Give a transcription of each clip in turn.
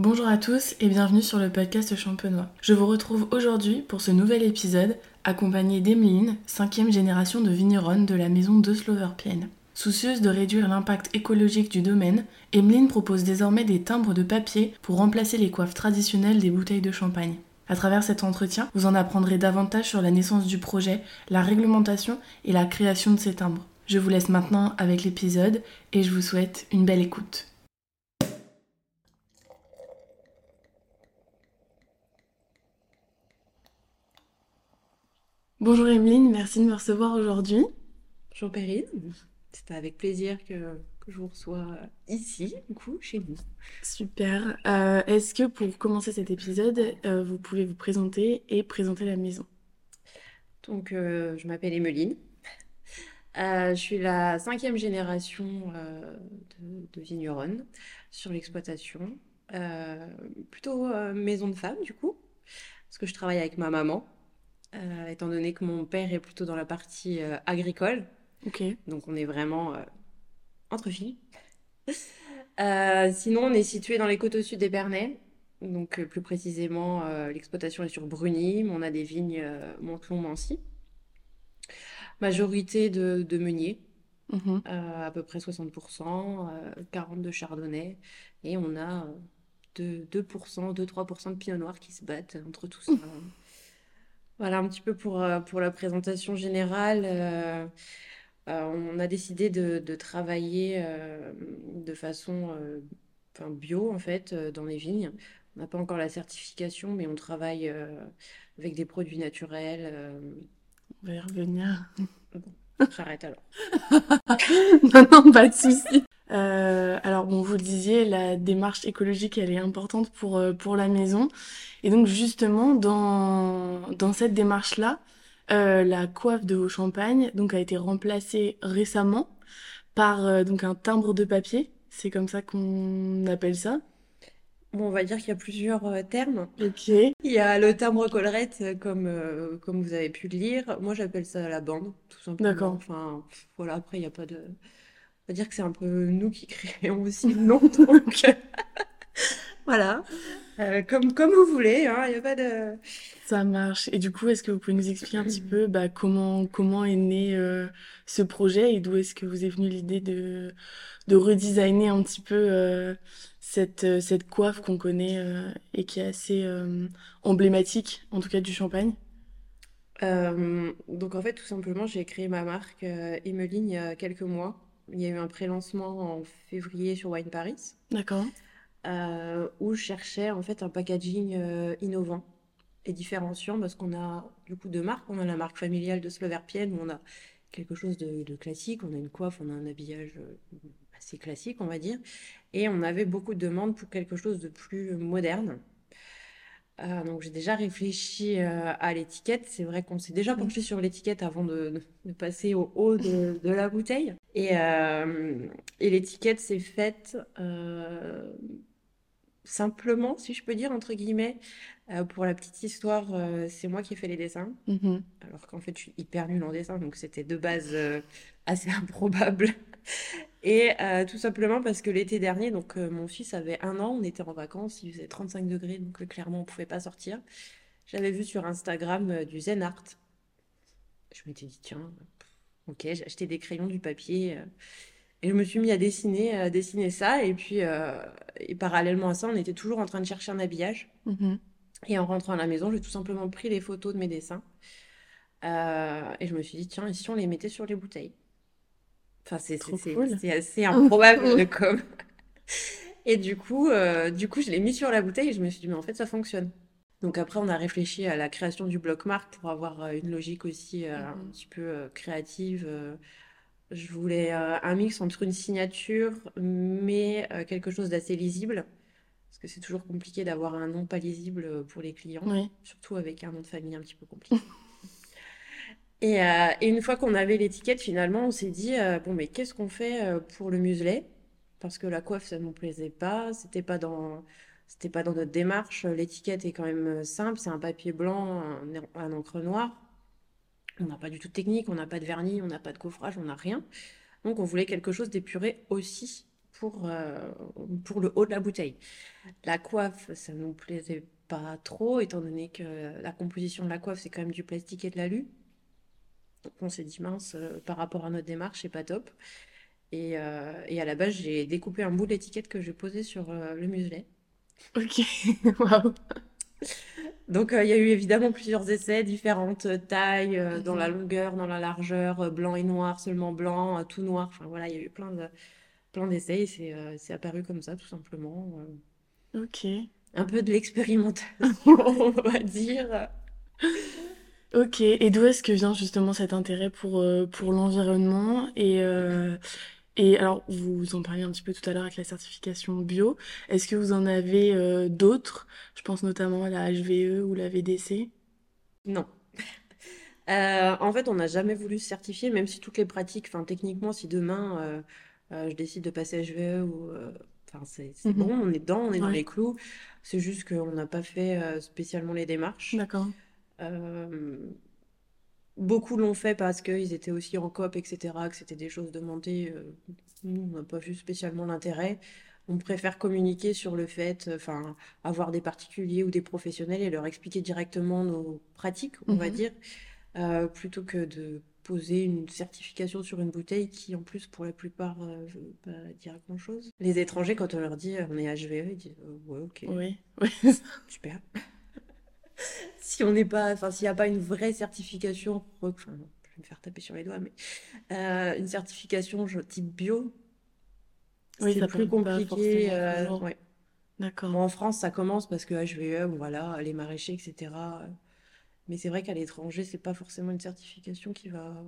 Bonjour à tous et bienvenue sur le podcast Champenois. Je vous retrouve aujourd'hui pour ce nouvel épisode accompagné d'Emeline, cinquième génération de vigneronne de la maison de Sloverpienne. Soucieuse de réduire l'impact écologique du domaine, Emeline propose désormais des timbres de papier pour remplacer les coiffes traditionnelles des bouteilles de champagne. À travers cet entretien, vous en apprendrez davantage sur la naissance du projet, la réglementation et la création de ces timbres. Je vous laisse maintenant avec l'épisode et je vous souhaite une belle écoute. Bonjour Emeline, merci de me recevoir aujourd'hui. Bonjour Perrine, c'est avec plaisir que, je vous reçois ici, du coup, chez vous. Super. Euh, est-ce que pour commencer cet épisode, euh, vous pouvez vous présenter et présenter la maison? Donc, euh, je m'appelle Emeline. je suis la cinquième génération de, de vigneronne sur l'exploitation. plutôt maison de femme, du coup, parce que je travaille avec ma maman euh, étant donné que mon père est plutôt dans la partie euh, agricole. Ok. Donc on est vraiment euh, entre filles. sinon, on est situé dans les côtes au sud des Bernais. Donc plus précisément, l'exploitation est sur Bruny, mais on a des vignes Montlon-Mancy. Majorité de, meuniers, mhm. à peu près 60%, 40% de chardonnay, et on a 2%, 2-3% de pinot noir qui se battent entre tout ça. Voilà un petit peu pour, euh, pour la présentation générale. Euh, euh, on a décidé de, travailler de façon bio en fait dans les vignes. On n'a pas encore la certification, mais on travaille avec des produits naturels. On va y revenir. J'arrête alors. non, non, pas de souci. alors, bon, vous le disiez, la démarche écologique, elle est importante pour, pour la maison. Et donc justement, dans, dans cette démarche-là, euh, la coiffe de haut champagne donc, a été remplacée récemment par euh, donc un timbre de papier. C'est comme ça qu'on appelle ça. Bon, on va dire qu'il y a plusieurs euh, termes. Ok. Il y a le timbre collerette, comme, comme vous avez pu le lire. Moi, j'appelle ça la bande, tout simplement. D'accord. Enfin, voilà, après, il n'y a pas de... On va dire que c'est un peu nous qui créons aussi le nom, donc... voilà. Euh, comme, comme vous voulez, il hein, n'y a pas de... Ça marche. Et du coup, est-ce que vous pouvez nous expliquer un petit peu bah, comment, comment est né euh, ce projet et d'où est-ce que vous est venue l'idée de, de redesigner un petit peu euh, cette, cette coiffe qu'on connaît et qui est assez emblématique, en tout cas du champagne donc en fait, tout simplement, j'ai créé ma marque Emeline il y a quelques mois. Il y a eu un pré-lancement en février sur Wine Paris. D'accord. Euh, où je cherchais en fait un packaging euh, innovant et différenciant parce qu'on a du coup deux marques. On a la marque familiale de Sloverpienne où on a quelque chose de, classique, on a une coiffe, on a un habillage euh, assez classique, on va dire, et on avait beaucoup de demandes pour quelque chose de plus moderne. donc j'ai déjà réfléchi à l'étiquette. C'est vrai qu'on s'est déjà penché sur l'étiquette avant de, passer au haut de, la bouteille. Et, et l'étiquette s'est faite simplement, si je peux dire, entre guillemets. Euh, pour la petite histoire, euh, c'est moi qui ai fait les dessins. Mm-hmm. Alors qu'en fait, je suis hyper nulle en dessin, donc c'était de base euh, assez improbable. Et tout simplement parce que l'été dernier, donc mon fils avait un an, on était en vacances, il faisait 35 degrés, donc clairement on ne pouvait pas sortir. J'avais vu sur Instagram du Zen Art. Je m'étais dit, tiens, ok, j'ai acheté des crayons, du papier. Et je me suis mis à dessiner, à dessiner ça. Et puis, euh, et parallèlement à ça, on était toujours en train de chercher un habillage. Mhm. Et en rentrant à la maison, j'ai tout simplement pris les photos de mes dessins. Euh, et je me suis dit, tiens, et si on les mettait sur les bouteilles? Enfin, c'est assez improbable comme. Et du coup, euh, du coup, je l'ai mis sur la bouteille et je me suis dit, mais en fait, ça fonctionne. Donc après, on a réfléchi à la création du bloc marque pour avoir une logique aussi un mhm. petit peu créative je voulais euh, un mix entre une signature, mais euh, quelque chose d'assez lisible. Parce que c'est toujours compliqué d'avoir un nom pas lisible euh, pour les clients. Surtout avec un nom de famille un petit peu compliqué. et, et, une fois qu'on avait l'étiquette, finalement, on s'est dit bon, mais qu'est-ce qu'on fait pour le muselet? Parce que la coiffe, ça ne nous plaisait pas. C'était pas dans. C'était pas dans notre démarche. L'étiquette est quand même simple. C'est un papier blanc, un encre noire. On n'a pas du tout de technique, on n'a pas de vernis, on n'a pas de coffrage, on n'a rien. Donc on voulait quelque chose d'épuré aussi pour, pour le haut de la bouteille. La coiffe, ça ne nous plaisait pas trop, étant donné que la composition de la coiffe, c'est quand même du plastique et de l'alu. Donc on s'est dit mince, par rapport à notre démarche, c'est pas top. Et, et, à la base, j'ai découpé un bout d'étiquette que j'ai posé sur le muselet. Ok, waouh. Donc, euh, il y a eu évidemment plusieurs essais, différentes tailles, euh, dans la mhm. longueur, dans la largeur, euh, blanc et noir, seulement blanc, tout noir. Enfin, voilà, il y a eu plein de, plein d'essais et c'est, apparu comme ça, tout simplement. Ok. Un peu de l'expérimentation, on va dire. Ok, et d'où est-ce que vient justement cet intérêt pour, pour l'environnement et, et alors, vous en parliez un petit peu tout à l'heure avec la certification bio. Est-ce que vous en avez euh, d'autres? Je pense notamment à la HVE ou la VDC. Non. Euh, en fait, on n'a jamais voulu se certifier, même si toutes les pratiques, enfin techniquement, si demain euh, je décide de passer HVE ou enfin c'est mhm. bon, on est dedans, on est dans les clous. C'est juste qu'on n'a pas fait spécialement les démarches. D'accord. Beaucoup l'ont fait parce qu'ils étaient aussi en COP, etc., que c'était des choses demandées. Euh, nous, on n'a pas vu spécialement l'intérêt. On préfère communiquer sur le fait, euh, enfin, avoir des particuliers ou des professionnels et leur expliquer directement nos pratiques, on va mhm. dire, euh, plutôt que de poser une certification sur une bouteille qui, en plus, pour la plupart, ne veut pas dire grand-chose. Les étrangers, quand on leur dit on est HVE, ils disent ouais, ok. Oui, Super si on n'est pas, enfin, s'il n'y a pas une vraie certification, enfin, je vais me faire taper sur les doigts, mais euh, une certification type bio, c'est plus compliqué. Euh, D'accord. en France, ça commence parce que HVE, voilà, les maraîchers, etc. Mais c'est vrai qu'à l'étranger, c'est pas forcément une certification qui va,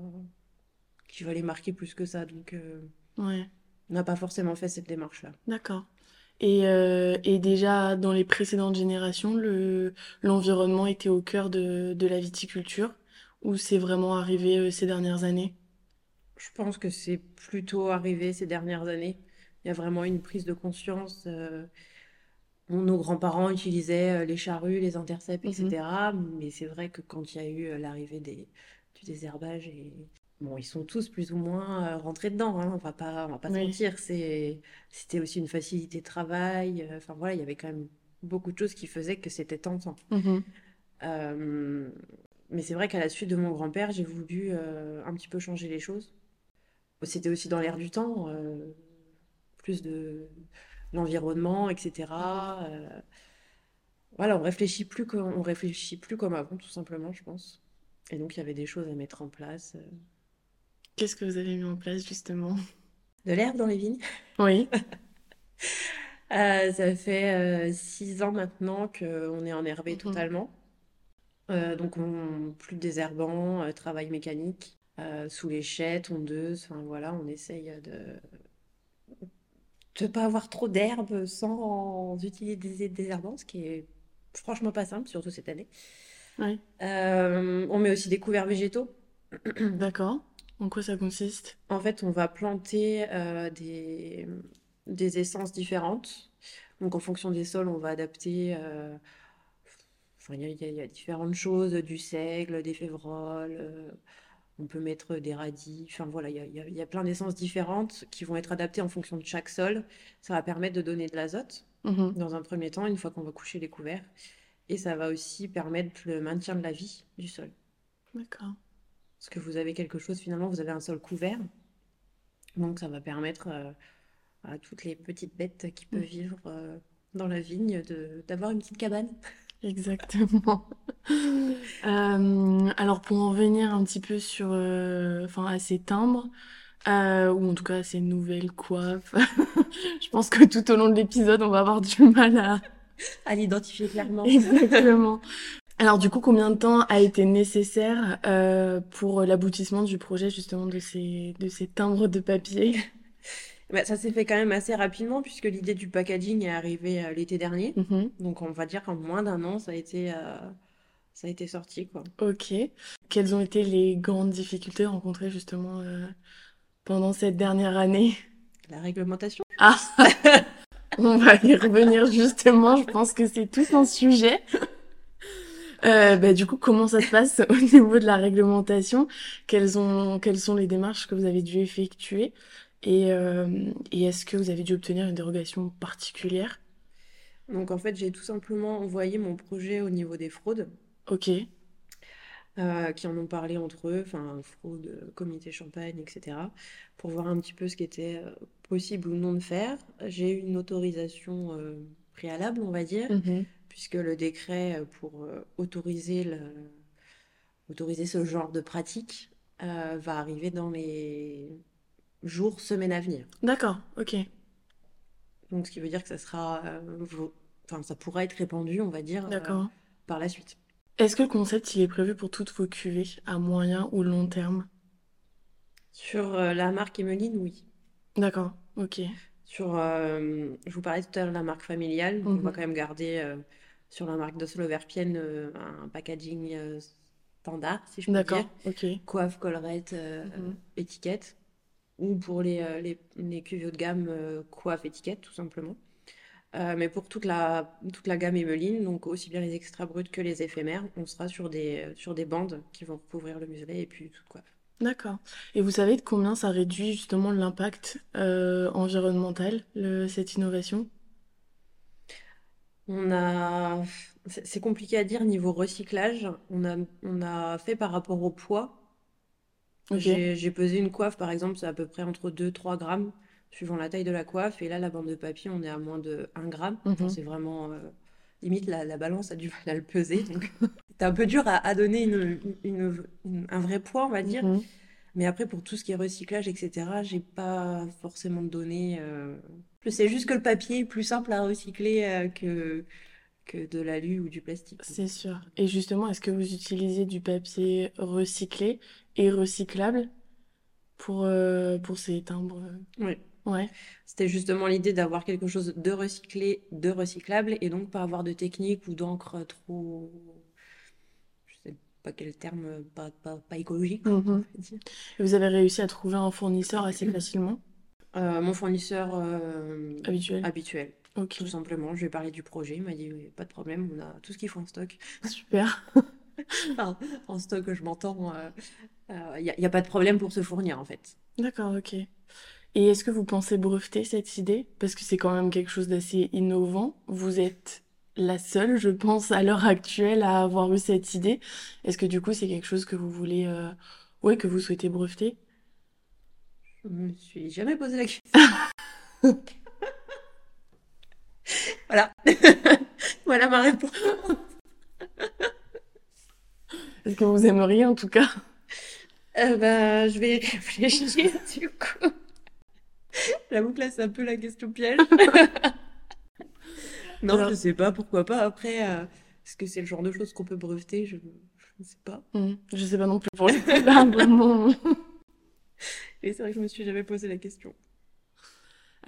qui va les marquer plus que ça. Donc, euh, ouais. on n'a pas forcément fait cette démarche-là. D'accord. Et, euh, et, déjà dans les précédentes générations, le, l'environnement était au cœur de, de la viticulture ou c'est vraiment arrivé euh, ces dernières années? Je pense que c'est plutôt arrivé ces dernières années. Il y a vraiment une prise de conscience. Euh, nos grands-parents utilisaient les charrues, les intercepts, etc. Mhm. Mais c'est vrai que quand il y a eu l'arrivée des, du désherbage et, Bon, ils sont tous plus ou moins euh, rentrés dedans, hein, on va pas, on va pas se mentir. c'était aussi une facilité de travail. Euh, enfin voilà, il y avait quand même beaucoup de choses qui faisaient que c'était tentant. Mhm. Euh, mais c'est vrai qu'à la suite de mon grand-père, j'ai voulu un petit peu changer les choses. C'était aussi dans l'air du temps, plus de l'environnement, etc. voilà, on réfléchit plus on réfléchit plus comme avant, tout simplement, je pense. Et donc il y avait des choses à mettre en place. Qu'est-ce que vous avez mis en place justement? De l'herbe dans les vignes? Oui. Euh, ça fait euh, six ans maintenant qu'on est enherbé mhm. totalement. Euh, donc on, plus de désherbant, travail mécanique, sous les tondeuse, enfin voilà, on essaye de ne pas avoir trop d'herbe sans utiliser des désherbants, ce qui est franchement pas simple, surtout cette année. Oui. on met aussi des couverts végétaux. D'accord. En quoi ça consiste? En fait, on va planter euh, des, des essences différentes. Donc, en fonction des sols, on va adapter. Euh, enfin, il y, a différentes choses, du seigle, des févroles. Euh, on peut mettre des radis. Enfin, voilà, il y a, plein d'essences différentes qui vont être adaptées en fonction de chaque sol. Ça va permettre de donner de l'azote mmh dans un premier temps, une fois qu'on va coucher les couverts. Et ça va aussi permettre le maintien de la vie du sol. D'accord. Parce que vous avez quelque chose, finalement, vous avez un sol couvert. Donc ça va permettre euh, à toutes les petites bêtes qui peuvent mm. vivre euh, dans la vigne d'avoir une petite cabane. Exactement. Euh, alors pour en venir un petit peu sur, enfin à ces timbres, ou en tout cas à ces nouvelles coiffes, je pense que tout au long de l'épisode on va avoir du mal à, à l'identifier clairement. Exactement. Alors du coup, combien de temps a été nécessaire euh, pour l'aboutissement du projet justement de ces, de ces timbres de papier? Bah, Ça s'est fait quand même assez rapidement puisque l'idée du packaging est arrivée euh, l'été dernier. Mhm. Donc on va dire qu'en moins d'un an, ça a été, euh, ça a été sorti. Quoi. Ok. Quelles ont été les grandes difficultés rencontrées justement pendant cette dernière année? La réglementation. Ah On va y revenir justement, je pense que c'est tout un sujet. Euh, bah, du coup, comment ça se passe au niveau de la réglementation? Quelles, ont, quelles sont les démarches que vous avez dû effectuer? Et, et est-ce que vous avez dû obtenir une dérogation particulière? Donc en fait, j'ai tout simplement envoyé mon projet au niveau des fraudes. Ok. Euh, qui en ont parlé entre eux, enfin fraude, comité champagne, etc., pour voir un petit peu ce qui était euh, possible ou non de faire. J'ai eu une autorisation euh, préalable, on va dire, Mhm. Puisque le décret pour autoriser, le, autoriser ce genre de pratique va arriver dans les jours, semaines à venir. D'accord, ok. Donc ce qui veut dire que ça sera, enfin ça pourra être répandu, on va dire, par la suite. Est-ce que le concept, il est prévu pour toutes vos cuvées, à moyen ou long terme? Sur euh, la marque Emeline, oui. D'accord, ok. Sur, euh, je vous parlais tout à l'heure de la marque familiale. On va Mhm. quand même garder euh, sur la marque Dossel Overpienne euh, un packaging euh, standard, si je puis D'accord, dire. ok. Coiffe, collerette, euh, Mhm. étiquette. Ou pour les, les, les cuvées haut de gamme, euh, coiffe, étiquette, tout simplement. Euh, mais pour toute la, toute la gamme Emeline, donc aussi bien les extra bruts que les éphémères, on sera sur des, sur des bandes qui vont recouvrir le muselet et puis toute coiffe. D'accord. Et vous savez de combien ça réduit justement l'impact environnemental, le- cette innovation? On a, c'est compliqué à dire niveau recyclage. On a, on a fait par rapport au poids. Ok, J'ai, j'ai pesé une coiffe, par exemple, c'est à peu près entre 2-3 grammes, suivant la taille de la coiffe. Et là, la bande de papier, on est à moins de 1 gramme. Enfin, mhm. c'est vraiment, euh, limite, la, la balance a du mal à le peser. Donc, c'est un peu dur à, à donner une, une- une- un vrai poids, on va dire. Mhm. Mais après, pour tout ce qui est recyclage, etc., j'ai pas forcément de données. euh. Je sais juste que le papier est plus simple à recycler euh, que, que de l'alu ou du plastique. C'est sûr. Et justement, est-ce que vous utilisez du papier recyclé et recyclable pour, euh, pour ces timbres? Oui. Ouais, C'était justement l'idée d'avoir quelque chose de recyclé, de recyclable, et donc pas avoir de technique ou d'encre trop, je sais pas quel terme, pas, pas, pas écologique, Mhm. Et vous avez réussi à trouver un fournisseur assez facilement, Euh, mon fournisseur euh, habituel? habituel, Ok, tout simplement, je lui ai parlé du projet, il m'a dit oui, pas de problème, on a tout ce qu'il faut en stock. super. Enfin, en stock, je m'entends, il n'y a, y a pas de problème pour se fournir en fait. D'accord, ok. Et est-ce que vous pensez breveter cette idée? Parce que c'est quand même quelque chose d'assez innovant. Vous êtes la seule, je pense, à l'heure actuelle à avoir eu cette idée. Est-ce que du coup, c'est quelque chose que vous voulez, euh, ouais, que vous souhaitez breveter? Je me suis jamais posé la question. Voilà. Voilà ma réponse. Est-ce que vous aimeriez en tout cas? Euh, bah, je vais y réfléchir du coup. J'avoue que là, c'est un peu la question piège. Non, Alors, je sais pas, pourquoi pas. Après, euh, est-ce que c'est le genre de choses qu'on peut breveter? Je, je ne sais pas. hmm, je sais pas non plus pour le coup, là, vraiment. Et c'est vrai que je me suis jamais posé la question.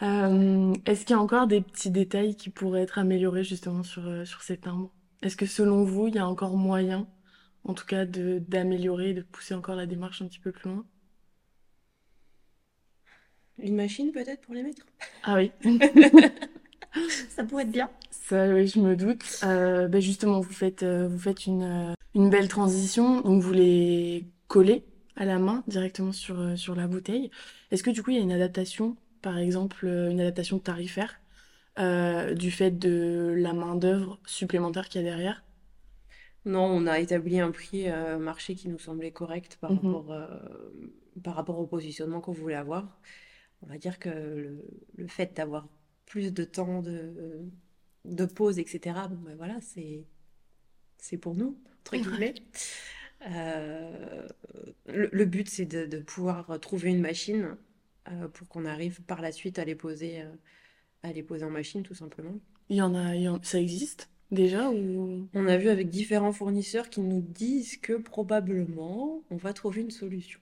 Euh, est-ce qu'il y a encore des petits détails qui pourraient être améliorés justement sur, euh, sur ces timbres? Est-ce que selon vous, il y a encore moyen, en tout cas, de d'améliorer, de pousser encore la démarche un petit peu plus loin? Une machine peut-être pour les mettre? Ah oui, Ça pourrait être bien. ça, oui, je me doute. Euh, ben justement, vous faites, vous faites une, une belle transition, donc vous les collez à la main directement sur, euh, sur la bouteille. Est-ce que du coup, il y a une adaptation, par exemple, euh, une adaptation tarifaire, euh, du fait de la main-d'œuvre supplémentaire qu'il y a derrière? Non, on a établi un prix euh, marché qui nous semblait correct par Mhm. rapport, par rapport au positionnement qu'on voulait avoir. On va dire que le, le fait d'avoir plus de temps de, de pause, etc., bon, ben voilà, c'est, c'est pour nous, entre guillemets. Euh, le, le but, c'est de, de pouvoir trouver une machine euh, pour qu'on arrive par la suite à les poser, euh, à les poser en machine, tout simplement. Il y en a, il y en- ça existe déjà ou... On a vu avec différents fournisseurs qui nous disent que probablement on va trouver une solution.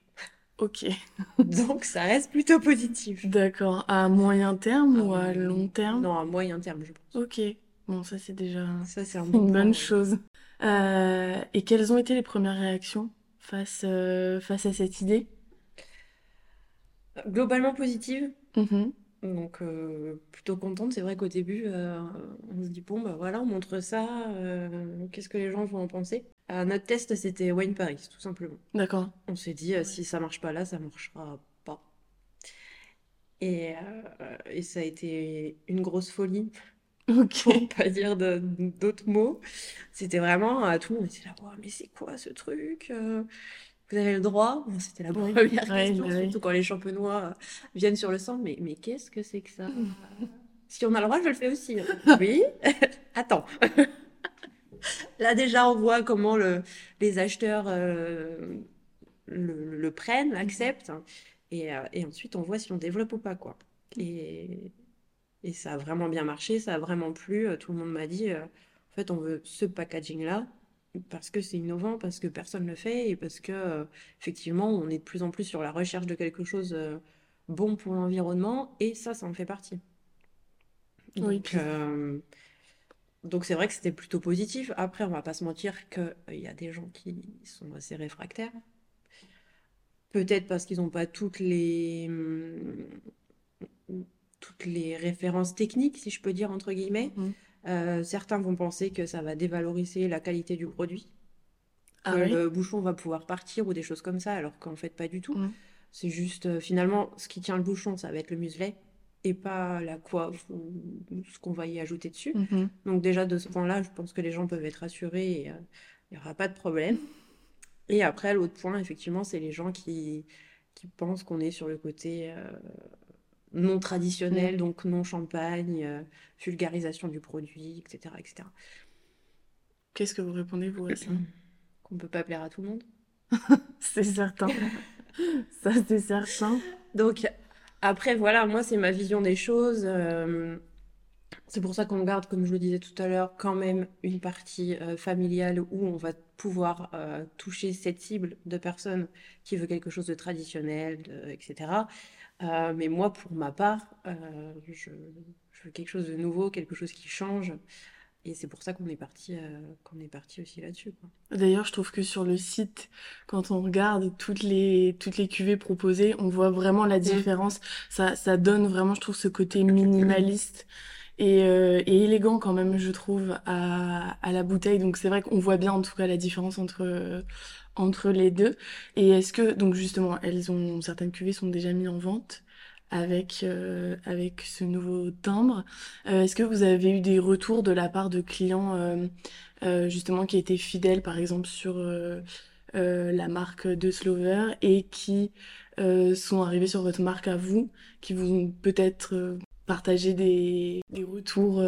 Ok, Donc ça reste plutôt positif. d'accord. À moyen terme ou à long terme? non, à moyen terme, je pense. Ok, bon, ça c'est déjà Ça, c'est un une bon bonne chose. Euh, et quelles ont été les premières réactions face, euh, face à cette idée? Globalement positive. Mhm. Donc euh, plutôt contente. C'est vrai qu'au début, on se dit, bon, bah voilà, on montre ça. qu'est-ce que les gens vont en penser? Notre test, c'était Wine Paris, tout simplement. D'accord. On s'est dit, si ça marche pas là, ça marchera pas. Et, et ça a été une grosse folie. Ok. Pour pas dire d'autres mots. C'était vraiment, tout le monde était là, mais c'est quoi ce truc Vous avez le droit? C'était la première question, bah surtout quand les champenois viennent sur le sang. Mais, mais qu'est-ce que c'est que ça? Si on a le droit, je le fais aussi. Hein. Oui? Attends. Là, déjà, on voit comment le, les acheteurs euh, le, prennent, l'acceptent. Et, euh, et, ensuite, on voit si on développe ou pas. Quoi. Et, et ça a vraiment bien marché, ça a vraiment plu. Tout le monde m'a dit, en fait, on veut ce packaging-là parce que c'est innovant, parce que personne ne le fait et parce que, effectivement, on est de plus en plus sur la recherche de quelque chose bon pour l'environnement. Et ça, ça en fait partie. Donc, euh, donc c'est vrai que c'était plutôt positif. Après, on va pas se mentir qu'il euh, y a des gens qui sont assez réfractaires. Peut-être parce qu'ils n'ont pas toutes les, toutes les références techniques, si je peux dire, entre guillemets. Mhm. Euh, certains vont penser que ça va dévaloriser la qualité du produit. Ah que le bouchon va pouvoir partir ou des choses comme ça, alors qu'en fait, pas du tout. Mhm. C'est juste, finalement, ce qui tient le bouchon, ça va être le muselet et pas la coiffe ou ce qu'on va y ajouter dessus. Mhm. Donc déjà de ce point-là, je pense que les gens peuvent être rassurés et euh, il n'y aura pas de problème. Et après, l'autre point, effectivement, c'est les gens qui, qui pensent qu'on est sur le côté euh, non traditionnel, mhm. donc non champagne, euh, vulgarisation du produit, etc. etc. Qu'est-ce que vous répondez, vous, à ça Qu'on ne peut pas plaire à tout le monde. c'est certain. ça, c'est certain. Donc, après, voilà, moi, c'est ma vision des choses. Euh, c'est pour ça qu'on garde, comme je le disais tout à l'heure, quand même une partie euh, familiale où on va pouvoir toucher cette cible de personnes qui veut quelque chose de traditionnel, etc. mais moi, pour ma part, je, veux quelque chose de nouveau, quelque chose qui change. Et c'est pour ça qu'on est parti, euh, qu'on est parti aussi là-dessus. D'ailleurs, je trouve que sur le site, quand on regarde toutes les toutes les cuvées proposées, on voit vraiment la mm. différence. Ça ça donne vraiment, je trouve, ce côté minimaliste et, euh, et élégant quand même, je trouve, à, à la bouteille. Donc c'est vrai qu'on voit bien en tout cas la différence entre entre les deux. Et est-ce que donc justement, elles ont certaines cuvées sont déjà mises en vente avec, euh, avec ce nouveau timbre. Euh, est-ce que vous avez eu des retours de la part de clients euh, justement qui étaient fidèles par exemple sur la marque de Slover et qui sont arrivés sur votre marque à vous, qui vous ont peut-être partagé des, des retours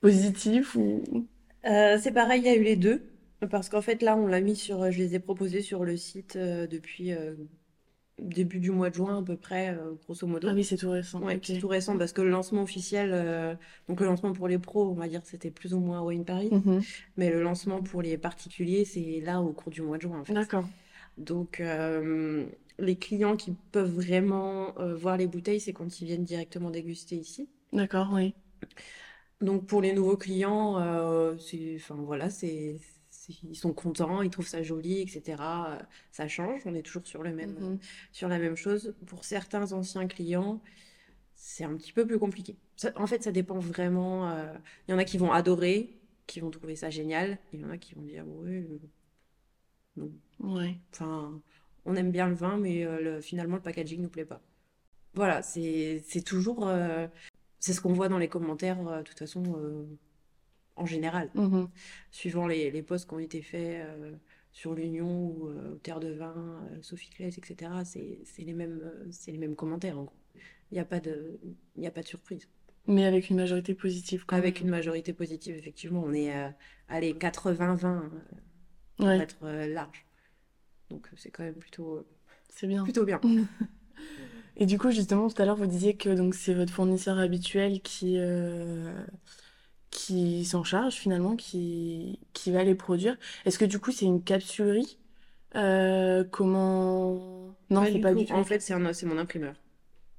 positifs ou... C'est pareil, il y a eu les deux. Parce qu'en fait, là, on l'a mis sur, je les ai proposés sur le site depuis début du mois de juin à peu près, euh, grosso modo. Ah oui, c'est tout récent. Ouais, c'est tout récent parce que le lancement officiel, euh, donc le lancement pour les pros, on va dire, c'était plus ou moins à Wine Paris, mhm. mais le lancement pour les particuliers, c'est là au cours du mois de juin. En fait. D'accord. Donc euh, les clients qui peuvent vraiment voir les bouteilles, c'est quand ils viennent directement déguster ici. D'accord, oui. Donc pour les nouveaux clients, c'est, enfin voilà, c'est ils sont contents, ils trouvent ça joli, etc. Ça change, on est toujours sur, le même, mhm. sur la même chose. Pour certains anciens clients, c'est un petit peu plus compliqué. en fait, ça dépend vraiment. Euh, il y en a qui vont adorer, qui vont trouver ça génial. Il y en a qui vont dire, oui, euh, non. Ouais. Enfin, on aime bien le vin, mais euh, finalement, le packaging ne nous plaît pas. Voilà, c'est toujours... c'est ce qu'on voit dans les commentaires, de toute façon en général, mhm. suivant les, les, posts qui ont été faits euh, sur l'Union ou euh, Terre de Vin, euh, Sophie Claes, etc. C'est les, mêmes, c'est les mêmes commentaires en gros. Il n'y a, pas de, a pas de surprise. Mais avec une majorité positive quand Avec une majorité positive, effectivement. On est à les 80-20 pour être large. Donc c'est quand même plutôt, c'est bien. plutôt bien. Et du coup, justement, tout à l'heure, vous disiez que donc c'est votre fournisseur habituel qui, qui s'en charge finalement, qui, qui va les produire. Est-ce que du coup c'est une capsulerie? Euh, Comment? Non, c'est pas du tout. En fait, c'est mon imprimeur.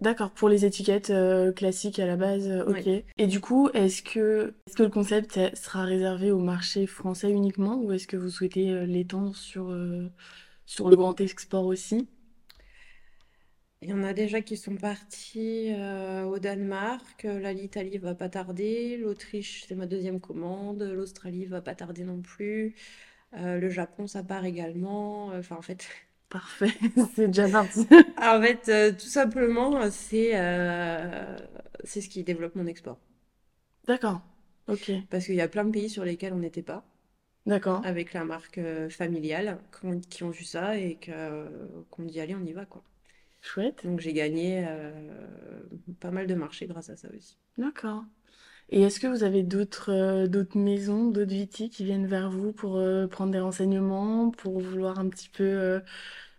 D'accord, pour les étiquettes euh, classiques à la base, euh, ok. Et du coup, est-ce que, est-ce que le concept sera réservé au marché français uniquement ou est-ce que vous souhaitez l'étendre sur, sur le grand export aussi? Il y en a déjà qui sont partis euh, au Danemark. L'Italie va pas tarder. L'Autriche, c'est ma deuxième commande. L'Australie va pas tarder non plus. Euh, le Japon, ça part également. Enfin, en fait, Parfait, c'est déjà parti. en fait, euh, tout simplement, c'est euh, c'est ce qui développe mon export. D'accord, ok. Parce qu'il y a plein de pays sur lesquels on n'était pas. D'accord. Avec la marque euh, familiale, qui ont, vu ça et que, qu'on dit allez, on y va, quoi. Chouette. Donc j'ai gagné pas mal de marchés grâce à ça aussi. D'accord. Et est-ce que vous avez d'autres d'autres maisons, d'autres vitis qui viennent vers vous pour prendre des renseignements, pour vouloir un petit peu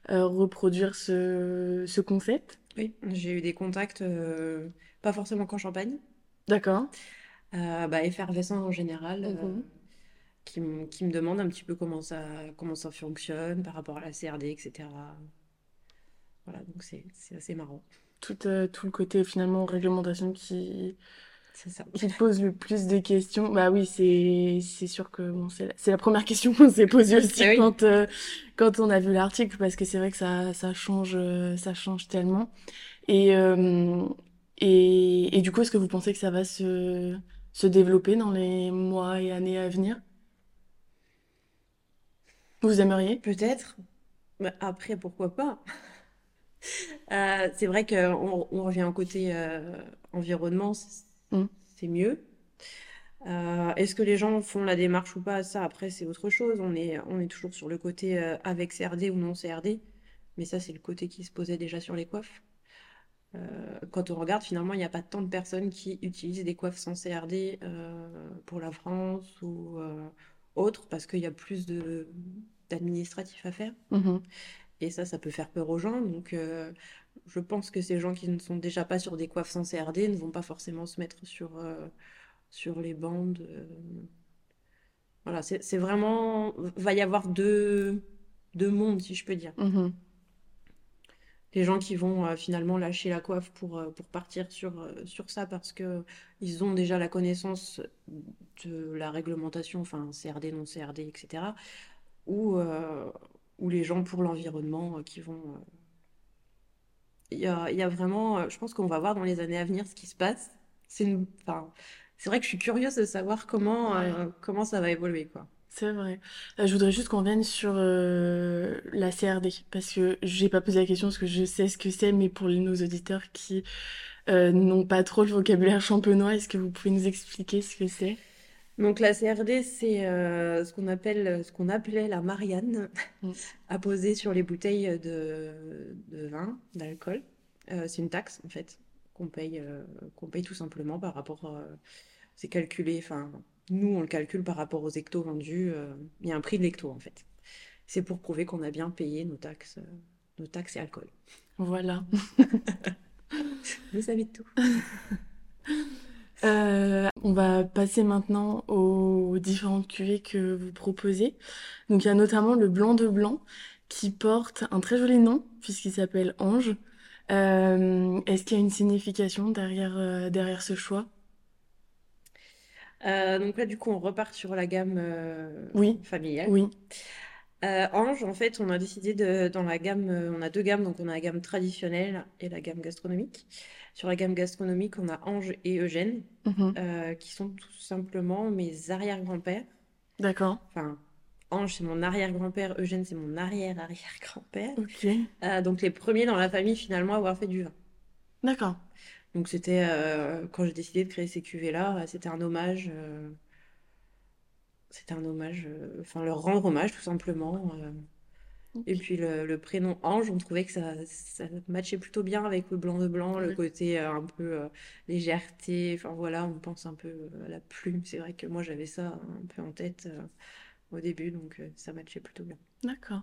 reproduire ce, ce concept? Oui, j'ai eu des contacts, pas forcément qu'en Champagne, D'accord. bah, effervescent en général, Mmh qui, qui me demandent un petit peu comment ça, comment ça fonctionne par rapport à la CRD, etc. Voilà, donc c'est assez marrant. Tout, tout le côté finalement réglementation qui, ça. Qui pose le plus de questions. Bah oui, c'est sûr que bon, c'est la, la première question qu'on s'est posée aussi eh quand euh, quand on a vu l'article parce que c'est vrai que ça ça change euh, ça change tellement. Et euh, et et du coup, est-ce que vous pensez que ça va se se développer dans les mois et années à venir? Vous aimeriez? Peut-être. Bah, après, pourquoi pas? C'est vrai qu'on on revient au côté environnement Mmh. c'est mieux. Euh, est-ce que les gens font la démarche ou pas? Ça, après, c'est autre chose. On est, on est toujours sur le côté euh, avec CRD ou non CRD. Mais ça, c'est le côté qui se posait déjà sur les coiffes. Euh, quand on regarde, finalement, il n'y a pas tant de personnes qui utilisent des coiffes sans CRD pour la France ou autre, parce qu'il y a plus d'administratifs à faire. Mmh Et ça, ça peut faire peur aux gens. Donc, je pense que ces gens qui ne sont déjà pas sur des coiffes sans CRD ne vont pas forcément se mettre sur, euh, sur les bandes. Euh. Voilà, c'est vraiment. Va y avoir deux, deux mondes, si je peux dire. Mmh les gens qui vont euh, finalement lâcher la coiffe pour, pour partir sur, sur ça parce que ils ont déjà la connaissance de la réglementation, enfin CRD, non CRD, etc. Ou, ou les gens pour l'environnement qui vont il y a, vraiment, euh, je pense qu'on va voir dans les années à venir ce qui se passe. C'est une, enfin, c'est vrai que je suis curieuse de savoir comment, euh, comment ça va évoluer, quoi. C'est vrai. Euh, je voudrais juste qu'on vienne sur la CRD, parce que j'ai pas posé la question, parce que je sais ce que c'est, mais pour nos auditeurs qui n'ont pas trop le vocabulaire champenois, est-ce que vous pouvez nous expliquer ce que c'est? Donc la CRD, c'est euh, ce qu'on appelle, ce qu'on appelait la Marianne, mm. apposée sur les bouteilles de, vin, d'alcool. Euh, c'est une taxe en fait qu'on paye, euh, qu'on paye tout simplement par rapport. c'est calculé, enfin nous on le calcule par rapport aux hectos vendus. Il y a un prix de l'hecto en fait. C'est pour prouver qu'on a bien payé nos taxes, nos taxes et alcool. Voilà. Vous savez tout. Euh, on va passer maintenant aux différentes cuvées que vous proposez. Donc il y a notamment le blanc de blanc qui porte un très joli nom puisqu'il s'appelle Ange. Euh, est-ce qu'il y a une signification derrière, euh, derrière ce choix? Donc là, du coup, on repart sur la gamme oui. familiale. Oui. Ange, en fait, on a décidé de, dans la gamme, on a deux gammes, donc on a la gamme traditionnelle et la gamme gastronomique. Sur la gamme gastronomique, on a Ange et Eugène, mhm. euh, qui sont tout simplement mes arrière-grands-pères. D'accord. Enfin, Ange, c'est mon arrière-grand-père, Eugène, c'est mon arrière-arrière-grand-père. Ok. Euh, donc les premiers dans la famille, finalement, à avoir fait du vin. D'accord. Donc c'était, euh, quand j'ai décidé de créer ces cuvées-là, c'était un hommage. C'était un hommage, enfin leur rendre hommage tout simplement. Et puis le, prénom Ange, on trouvait que ça, ça matchait plutôt bien avec le blanc de blanc, le côté euh, un peu euh, légèreté. Enfin voilà, on pense un peu euh, à la plume. C'est vrai que moi j'avais ça un peu en tête au début, donc ça matchait plutôt bien. D'accord.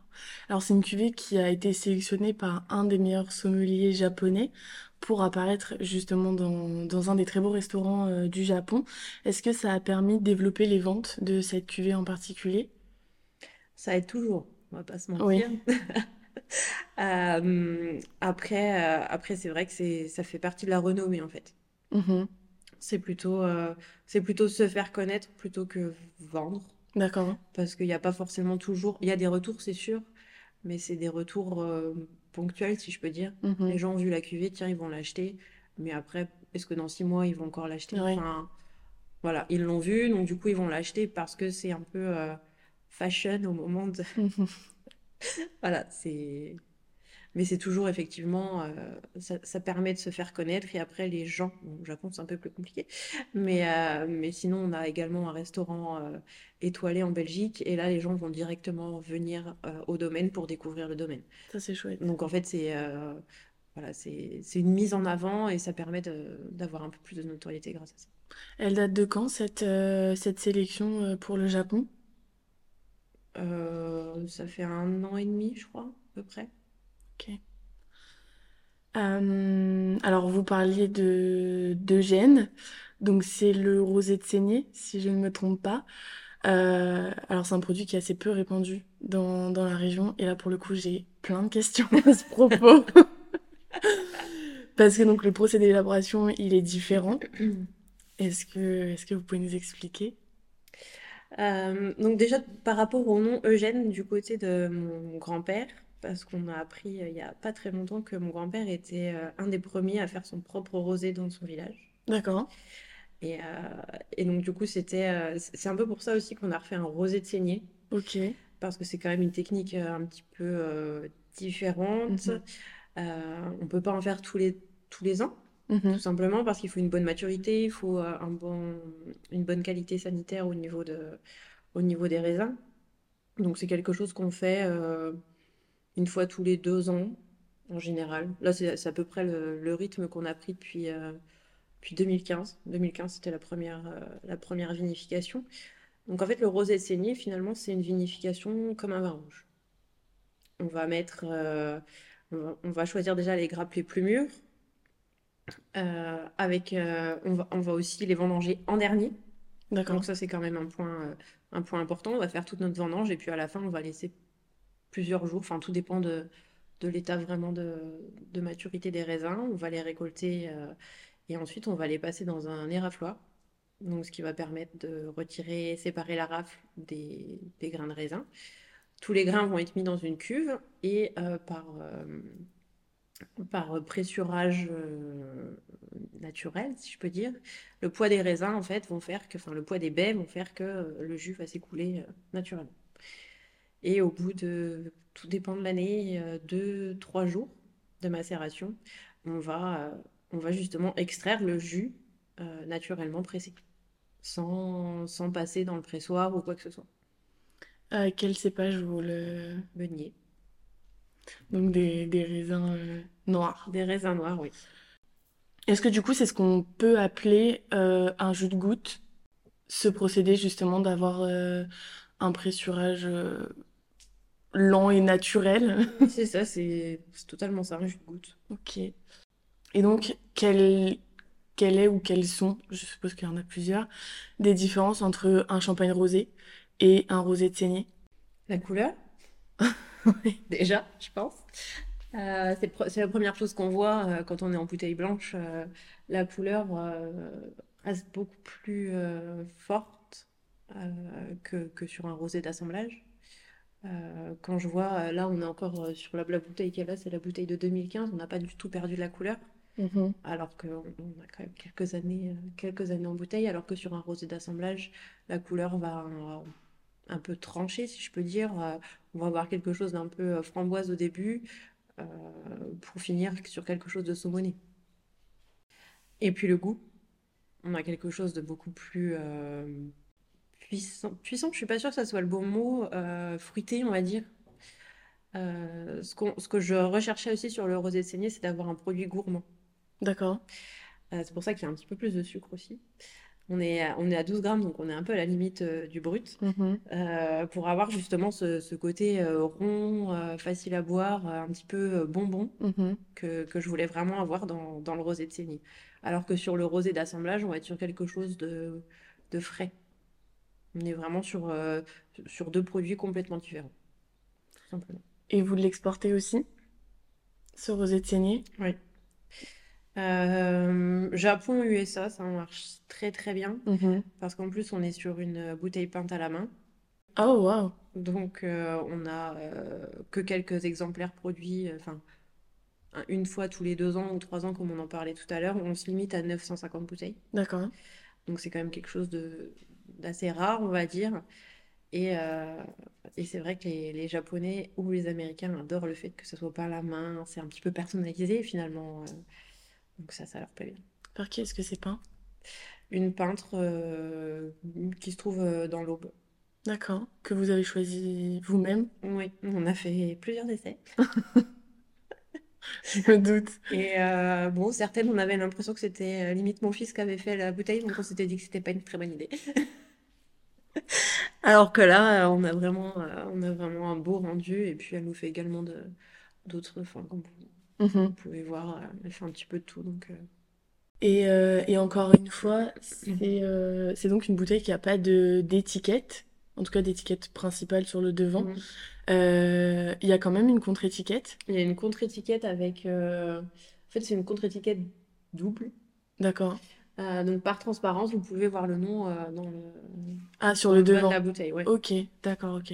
Alors c'est une cuvée qui a été sélectionnée par un des meilleurs sommeliers japonais pour apparaître justement dans, dans un des très beaux restaurants du Japon. Est-ce que ça a permis de développer les ventes de cette cuvée en particulier? Ça aide toujours on va pas se mentir. Euh, après, euh, après c'est vrai que c'est, ça fait partie de la renommée en fait. Mmh c'est plutôt, euh, c'est plutôt se faire connaître plutôt que vendre. D'accord. Parce qu'il n'y a pas forcément toujours. Il y a des retours, c'est sûr, mais c'est des retours ponctuels, si je peux dire. Mmh Les gens ont vu la cuvée, tiens, ils vont l'acheter. Mais après, est-ce que dans six mois, ils vont encore l'acheter? Enfin, Voilà, ils l'ont vu, donc du coup, ils vont l'acheter parce que c'est un peu fashion au moment de, Voilà, c'est. Mais c'est toujours effectivement, euh, ça, permet de se faire connaître. Et après, les gens, au Japon, c'est un peu plus compliqué. Mais, euh, mais sinon, on a également un restaurant euh, étoilé en Belgique. Et là, les gens vont directement venir au domaine pour découvrir le domaine. Ça, c'est chouette. Donc, en fait, c'est voilà, c'est une mise en avant et ça permet d'avoir un peu plus de notoriété grâce à ça. Elle date de quand, cette, cette sélection pour le Japon? Ça fait un an et demi, je crois, à peu près. Euh, alors, vous parliez de d'Eugène. Donc, c'est le rosé de saignée, si je ne me trompe pas. Euh, alors, c'est un produit qui est assez peu répandu dans, la région. Et là, pour le coup, j'ai plein de questions à ce propos. Parce que donc, le procédé d'élaboration, il est différent. Est-ce que, est-ce que vous pouvez nous expliquer? Euh, donc déjà par rapport au nom Eugène du côté de mon grand-père, parce qu'on a appris euh, il y a pas très longtemps que mon grand-père était euh, un des premiers à faire son propre rosé dans son village. D'accord. Et, euh, et donc du coup, c'était, c'est un peu pour ça aussi qu'on a refait un rosé de saignée, Ok. parce que c'est quand même une technique un petit peu différente. Mhm. on peut pas en faire tous les, tous les ans, mhm. tout simplement parce qu'il faut une bonne maturité, il faut un bon, une bonne qualité sanitaire au niveau de, au niveau des raisins. Donc c'est quelque chose qu'on fait une fois tous les deux ans, en général. Là, c'est à peu près le, rythme qu'on a pris depuis, euh, depuis 2015. 2015, c'était la première, euh, la première vinification. Donc, en fait, le rosé de saignée, finalement, c'est une vinification comme un vin rouge. On va mettre, euh, on, va, choisir déjà les grappes les plus mûres. avec, on va, on va aussi les vendanger en dernier. D'accord. Donc ça, c'est quand même un point, un point important. On va faire toute notre vendange et puis à la fin, on va laisser plusieurs jours. Enfin, tout dépend de, l'état vraiment de, maturité des raisins. On va les récolter euh, et ensuite on va les passer dans un érafloir. Donc, ce qui va permettre de retirer, séparer la rafle des, des grains de raisin. Tous les grains vont être mis dans une cuve et euh, par, euh, par pressurage naturel, si je peux dire, le poids des raisins en fait vont faire que, enfin le poids des baies vont faire que le jus va s'écouler naturellement. Et au bout de, tout dépend de l'année, euh, deux, trois jours de macération, on va, euh, on va justement extraire le jus euh, naturellement pressé, sans, sans passer dans le pressoir ou quoi que ce soit. quel cépage vous le... Beignet. Donc des, des raisins noirs. Des raisins noirs, oui. Est-ce que du coup c'est ce qu'on peut appeler un jus de goutte? Ce procédé justement d'avoir un pressurage lent et naturel. c'est ça, c'est totalement ça, un jus de goutte. Ok. Et donc, quelle, quelle est ou quelles sont, je suppose qu'il y en a plusieurs, des différences entre un champagne rosé et un rosé de saignée? La couleur? Déjà, je pense. Euh, c'est la première chose qu'on voit euh, quand on est en bouteille blanche. Euh, la couleur reste beaucoup plus forte que, que, sur un rosé d'assemblage. Euh, quand je vois, euh, là, on est encore euh, sur la, bouteille qu'elle a, c'est la bouteille de 2015. On n'a pas du tout perdu la couleur. Mhm. Alors qu'on on a quand même quelques années, quelques années en bouteille, alors que sur un rosé d'assemblage, la couleur va un, peu trancher, si je peux dire. on va avoir quelque chose d'un peu framboise au début, pour finir sur quelque chose de saumoné. Et puis le goût, on a quelque chose de beaucoup plus puissant. Puissant, je suis pas sûre que ça soit le bon mot. Euh, fruité, on va dire. Euh, ce, ce, que je recherchais aussi sur le rosé de saignée, c'est d'avoir un produit gourmand. D'accord. Euh, c'est pour ça qu'il y a un petit peu plus de sucre aussi. On est, à, on est à 12 grammes, donc on est un peu à la limite du brut. Mm-hmm. pour avoir justement ce, côté rond, facile à boire, un petit peu bonbon, mm-hmm. que, que, je voulais vraiment avoir dans, dans le rosé de saignée. Alors que sur le rosé d'assemblage, on va être sur quelque chose de, de frais. On est vraiment sur, euh, sur deux produits complètement différents. simplement. Et vous l'exportez aussi Ce rosé de saignée? Oui. Euh, Japon, USA, ça marche très très bien. Mhm. Parce qu'en plus, on est sur une bouteille peinte à la main. Oh, wow Donc, euh, on a que quelques exemplaires produits. Enfin, une fois tous les deux ans ou trois ans, comme on en parlait tout à l'heure, on se limite à 950 bouteilles. D'accord. Donc, c'est quand même quelque chose de, d'assez rare, on va dire. Et, et c'est vrai que les, les, Japonais ou les Américains adorent le fait que ce soit pas la main, c'est un petit peu personnalisé finalement. donc ça, ça leur plaît bien. Par qui est-ce que c'est peint? Une peintre qui se trouve dans l'Aube. D'accord. Que vous avez choisi vous-même? Oui, on a fait plusieurs essais. Je me doute. Et euh, bon, certaines, on avait l'impression que c'était euh, limite mon fils qui avait fait la bouteille, donc on s'était dit que c'était pas une très bonne idée. Alors que là, on a vraiment, euh, on a vraiment un beau rendu, et puis elle nous fait également de, d'autres, enfin, comme vous, mhm. pouvez voir, elle fait un petit peu de tout, donc. Et, et, encore une fois, c'est, c'est donc une bouteille qui n'a pas de, d'étiquette en tout cas d'étiquette principale sur le devant. Mhm. Euh, il y a quand même une contre-étiquette. Il y a une contre-étiquette avec. Euh, en fait, c'est une contre-étiquette double. D'accord. Euh, donc par transparence, vous pouvez voir le nom dans le. Ah, sur le devant. De la bouteille, ouais. Ok, d'accord, ok.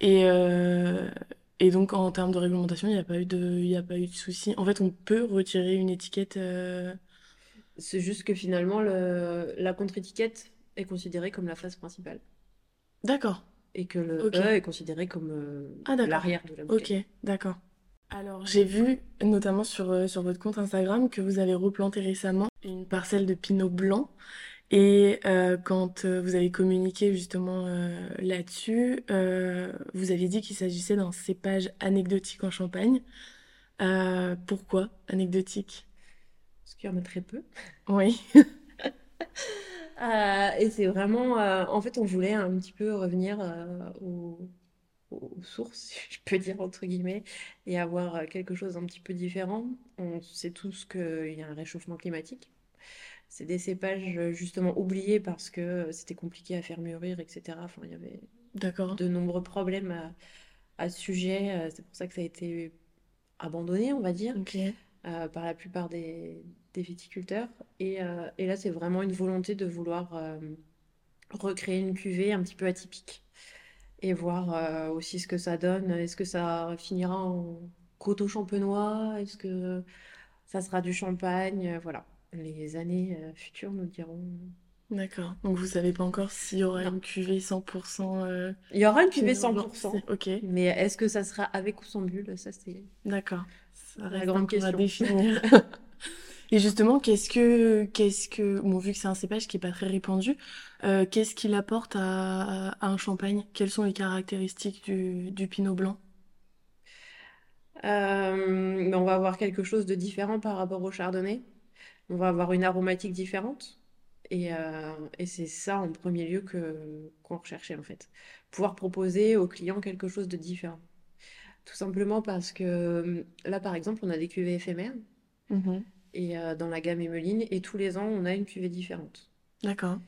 Et, et donc en termes de réglementation, il n'y a pas eu de, il a pas eu de souci. En fait, on peut retirer une étiquette. C'est juste que finalement, le... la contre-étiquette est considérée comme la face principale. D'accord. Et que le E est considéré comme euh, ah, l'arrière de la bouteille. Ok, d'accord. Alors, j'ai vu, notamment sur, euh, sur votre compte Instagram, que vous avez replanté récemment une parcelle de pinot blanc. Et euh, quand vous avez communiqué justement là-dessus, vous aviez dit qu'il s'agissait d'un cépage anecdotique en Champagne. pourquoi anecdotique? Parce qu'il y en a très peu. Oui. Euh, et c'est vraiment, euh, en fait, on voulait un petit peu revenir euh, aux, sources, si je peux dire entre guillemets, et avoir quelque chose un petit peu différent. On sait tous qu'il y a un réchauffement climatique. C'est des cépages justement oubliés parce que c'était compliqué à faire mûrir, etc. Enfin, il y avait de nombreux problèmes à, ce sujet. C'est pour ça que ça a été abandonné, on va dire, par la plupart des, viticulteurs. Et, euh, et là, c'est vraiment une volonté de vouloir euh, recréer une cuvée un petit peu atypique et voir euh, aussi ce que ça donne. Est-ce que ça finira en coteau champenois? Est-ce que ça sera du champagne? Voilà. Les années futures nous diront. D'accord. Donc vous savez pas encore s'il y aura une cuvée 100%. Il y aura une cuvée 100%. Ok. Mais est-ce que ça sera avec ou sans bulle? Ça c'est. D'accord. La grande question. à définir. Et justement, qu'est-ce que, qu'est-ce que, bon, vu que c'est un cépage qui est pas très répandu, euh, qu'est-ce qu'il apporte à, un champagne? Quelles sont les caractéristiques du, du pinot blanc? Euh, ben, On va avoir quelque chose de différent par rapport au chardonnay. On va avoir une aromatique différente. Et, euh, et c'est ça en premier lieu que, qu'on recherchait en fait. Pouvoir proposer aux clients quelque chose de différent. Tout simplement parce que là, par exemple, on a des cuvées éphémères. Mm-hmm et euh, dans la gamme Emeline. Et tous les ans, on a une cuvée différente. D'accord.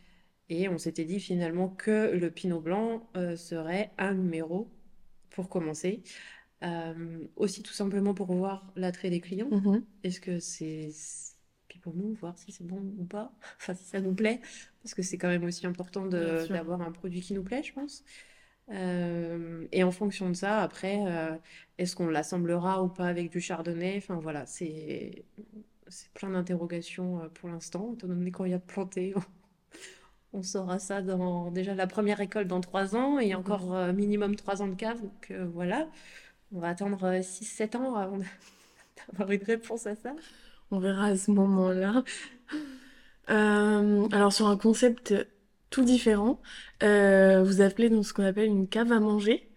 Et on s'était dit finalement que le Pinot Blanc euh, serait un numéro pour commencer. Euh, aussi tout simplement pour voir l'attrait des clients. Mm-hmm. Est-ce que c'est... Puis pour nous, voir si c'est bon ou pas. Enfin, si ça nous plaît. Parce que c'est quand même aussi important d'avoir un produit qui nous plaît, je pense. et en fonction de ça, après, est-ce qu'on l'assemblera ou pas avec du chardonnay? Enfin voilà, c'est c'est plein d'interrogations euh, pour l'instant, étant donné qu'on vient de planter. On saura ça dans déjà la première école dans trois ans et encore euh, minimum trois ans de cave. Donc euh, voilà, on va attendre 6-7 ans avant d'avoir une réponse à ça. On verra à ce moment-là. alors sur un concept tout différent, vous appelez donc ce qu'on appelle une cave à manger.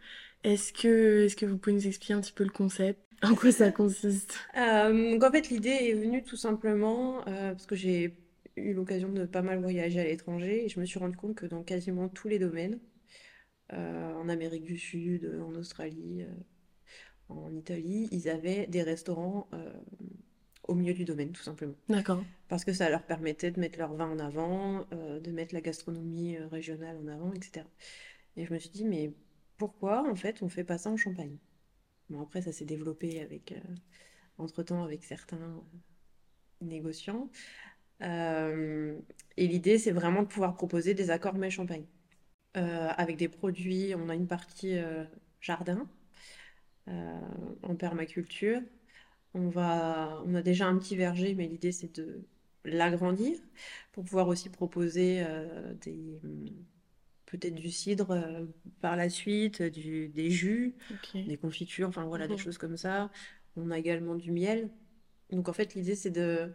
Est-ce que, est-ce que vous pouvez nous expliquer un petit peu le concept? En quoi ça consiste? Euh, En fait, l'idée est venue tout simplement euh, parce que j'ai eu l'occasion de pas mal voyager à l'étranger et je me suis rendu compte que dans quasiment tous les domaines, euh, en Amérique du Sud, en Australie, en Italie, ils avaient des restaurants au milieu du domaine, tout simplement. D'accord. Parce que ça leur permettait de mettre leur vin en avant, de mettre la gastronomie régionale en avant, etc. Et je me suis dit, mais pourquoi en fait on fait pas ça en Champagne? Après, ça s'est développé avec, euh, entre-temps avec certains euh, négociants. Euh, et l'idée, c'est vraiment de pouvoir proposer des accords mais champagne. avec des produits, on a une partie jardin en permaculture. On, va, on a déjà un petit verger, mais l'idée, c'est de l'agrandir pour pouvoir aussi proposer des peut-être du cidre par la suite, du, des jus, des confitures, enfin voilà, des choses comme ça. On a également du miel. Donc en fait, l'idée, c'est de,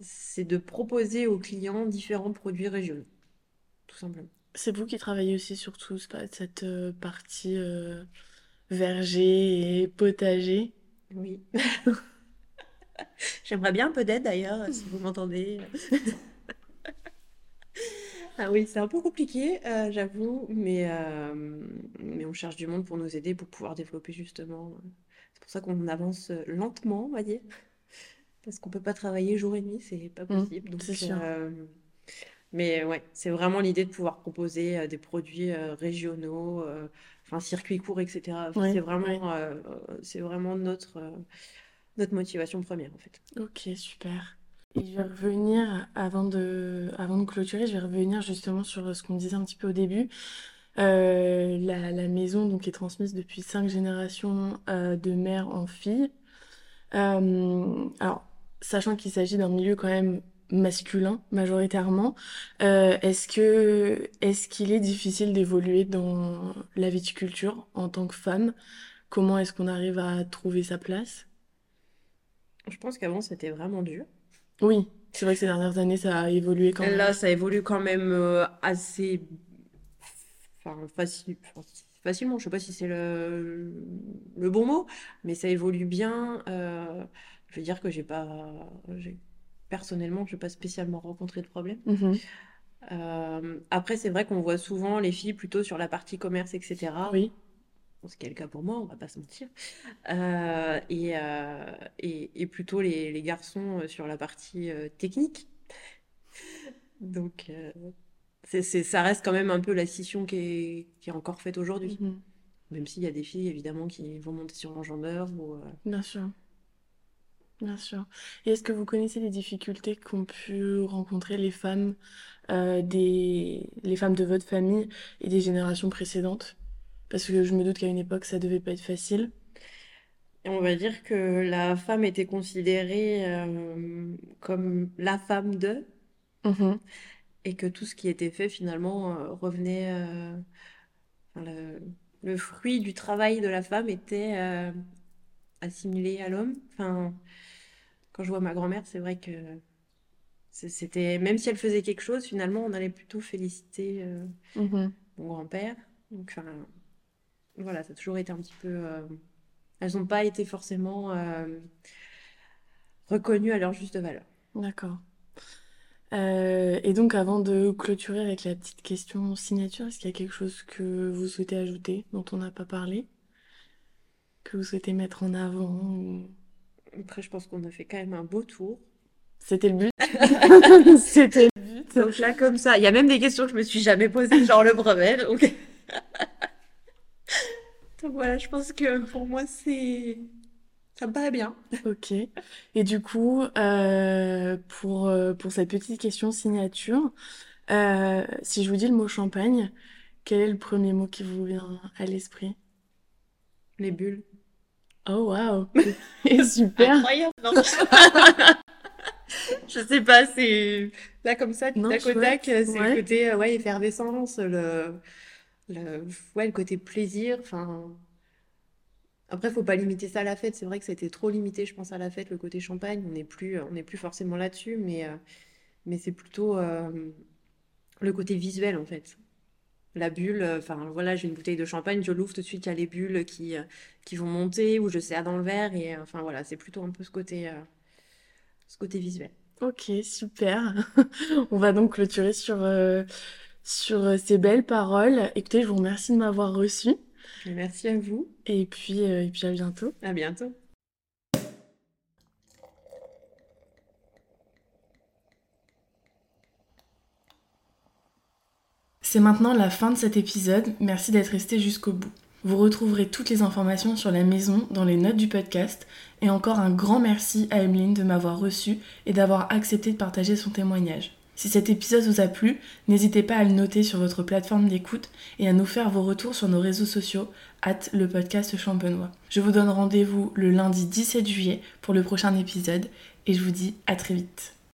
c'est de proposer aux clients différents produits régionaux, tout simplement. C'est vous qui travaillez aussi sur tout cette partie verger et potager Oui. J'aimerais bien un peu d'aide d'ailleurs, si vous m'entendez. ah oui, c'est un peu compliqué, euh, j'avoue, mais, euh, mais on cherche du monde pour nous aider, pour pouvoir développer justement. C'est pour ça qu'on avance lentement, on va dire. Parce qu'on peut pas travailler jour et nuit, c'est pas mmh, possible. Donc, c'est sûr. Euh, mais ouais, c'est vraiment l'idée de pouvoir proposer des produits régionaux, enfin circuits courts, etc. c'est vraiment, c'est vraiment notre notre motivation première en fait. Ok, super. Et je vais revenir, avant de, clôturer, je vais revenir justement sur ce qu'on disait un petit peu au début. Euh, la, maison donc, est transmise depuis cinq générations euh, de mère en fille. Euh, alors, sachant qu'il s'agit d'un milieu quand même masculin majoritairement, est-ce est-ce qu'il est difficile d'évoluer dans la viticulture en tant que femme? Comment est-ce qu'on arrive à trouver sa place? Je pense qu'avant, c'était vraiment dur. Oui, c'est vrai que ces dernières années, ça a évolué quand même. Là, ça évolue quand même euh, assez enfin, facile... facilement. Je sais pas si c'est le... le bon mot, mais ça évolue bien. Euh, je veux dire que j'ai pas. Personnellement, je n'ai pas spécialement rencontré de problème. Mhm. Euh, après, c'est vrai qu'on voit souvent les filles plutôt sur la partie commerce, etc. Oui ce qui est le cas pour moi, on va pas se mentir, euh, euh, et, et, plutôt les, les, garçons euh, sur la partie technique. Donc, c'est, ça reste quand même un peu la scission qui est, qui est encore faite aujourd'hui. Mhm. Même s'il y a des filles, évidemment, qui vont monter sur l'enjambeur. Ou, Bien sûr. Bien sûr. Et est-ce que vous connaissez les difficultés qu'ont pu rencontrer les femmes, des... les femmes de votre famille et des générations précédentes? Parce que je me doute qu'à une époque, ça devait pas être facile. on va dire que la femme était considérée euh, comme la femme de, mm-hmm. et que tout ce qui était fait finalement euh, revenait. Euh, le, fruit du travail de la femme était assimilé à l'homme. Enfin, quand je vois ma grand-mère, c'est vrai que c'était même si elle faisait quelque chose, finalement, on allait plutôt féliciter mm-hmm. mon grand-père. Donc, enfin, voilà, ça a toujours été un petit peu. Euh, elles n'ont pas été forcément euh, reconnues à leur juste valeur. D'accord. Euh, et donc, avant de clôturer avec la petite question signature, est-ce qu'il y a quelque chose que vous souhaitez ajouter, dont on n'a pas parlé, que vous souhaitez mettre en avant Après, je pense qu'on a fait quand même un beau tour. C'était le but. C'était le but. Donc là, comme ça, il y a même des questions que je me suis jamais posées, genre le brevet. Donc... Donc voilà, je pense que pour moi, c'est. Ça me paraît bien. Ok. Et du coup, euh, pour, euh, pour cette petite question signature, euh, si je vous dis le mot champagne, quel est le premier mot qui vous vient à l'esprit? Les bulles. Oh waouh Super Incroyable, non Je sais pas, c'est là comme ça, du tac au tac, c'est le côté ouais, effervescence, le le, ouais, le côté plaisir. Enfin, après, faut pas limiter ça à la fête. C'est vrai que c'était trop limité, je pense, à la fête, le côté champagne. On n'est plus, on plus forcément là-dessus, mais, euh, mais c'est plutôt euh, le côté visuel, en fait. La bulle, euh, enfin voilà, j'ai une bouteille de champagne, je l'ouvre tout de suite, il y a les bulles qui, qui vont monter, ou je serre dans le verre, et enfin voilà, c'est plutôt un peu ce côté, ce côté visuel. Ok, super. On va donc clôturer sur sur euh, ces belles paroles. Écoutez, je vous remercie de m'avoir reçu. Merci à vous. Et puis, euh, et puis à bientôt. À bientôt. C'est maintenant la fin de cet épisode. Merci d'être resté jusqu'au bout. Vous retrouverez toutes les informations sur la maison dans les notes du podcast. Et encore un grand merci à Emeline de m'avoir reçu et d'avoir accepté de partager son témoignage. Si cet épisode vous a plu, n'hésitez pas à le noter sur votre plateforme d'écoute et à nous faire vos retours sur nos réseaux sociaux, at le podcast champenois. Je vous donne rendez-vous le lundi 17 juillet pour le prochain épisode et je vous dis à très vite.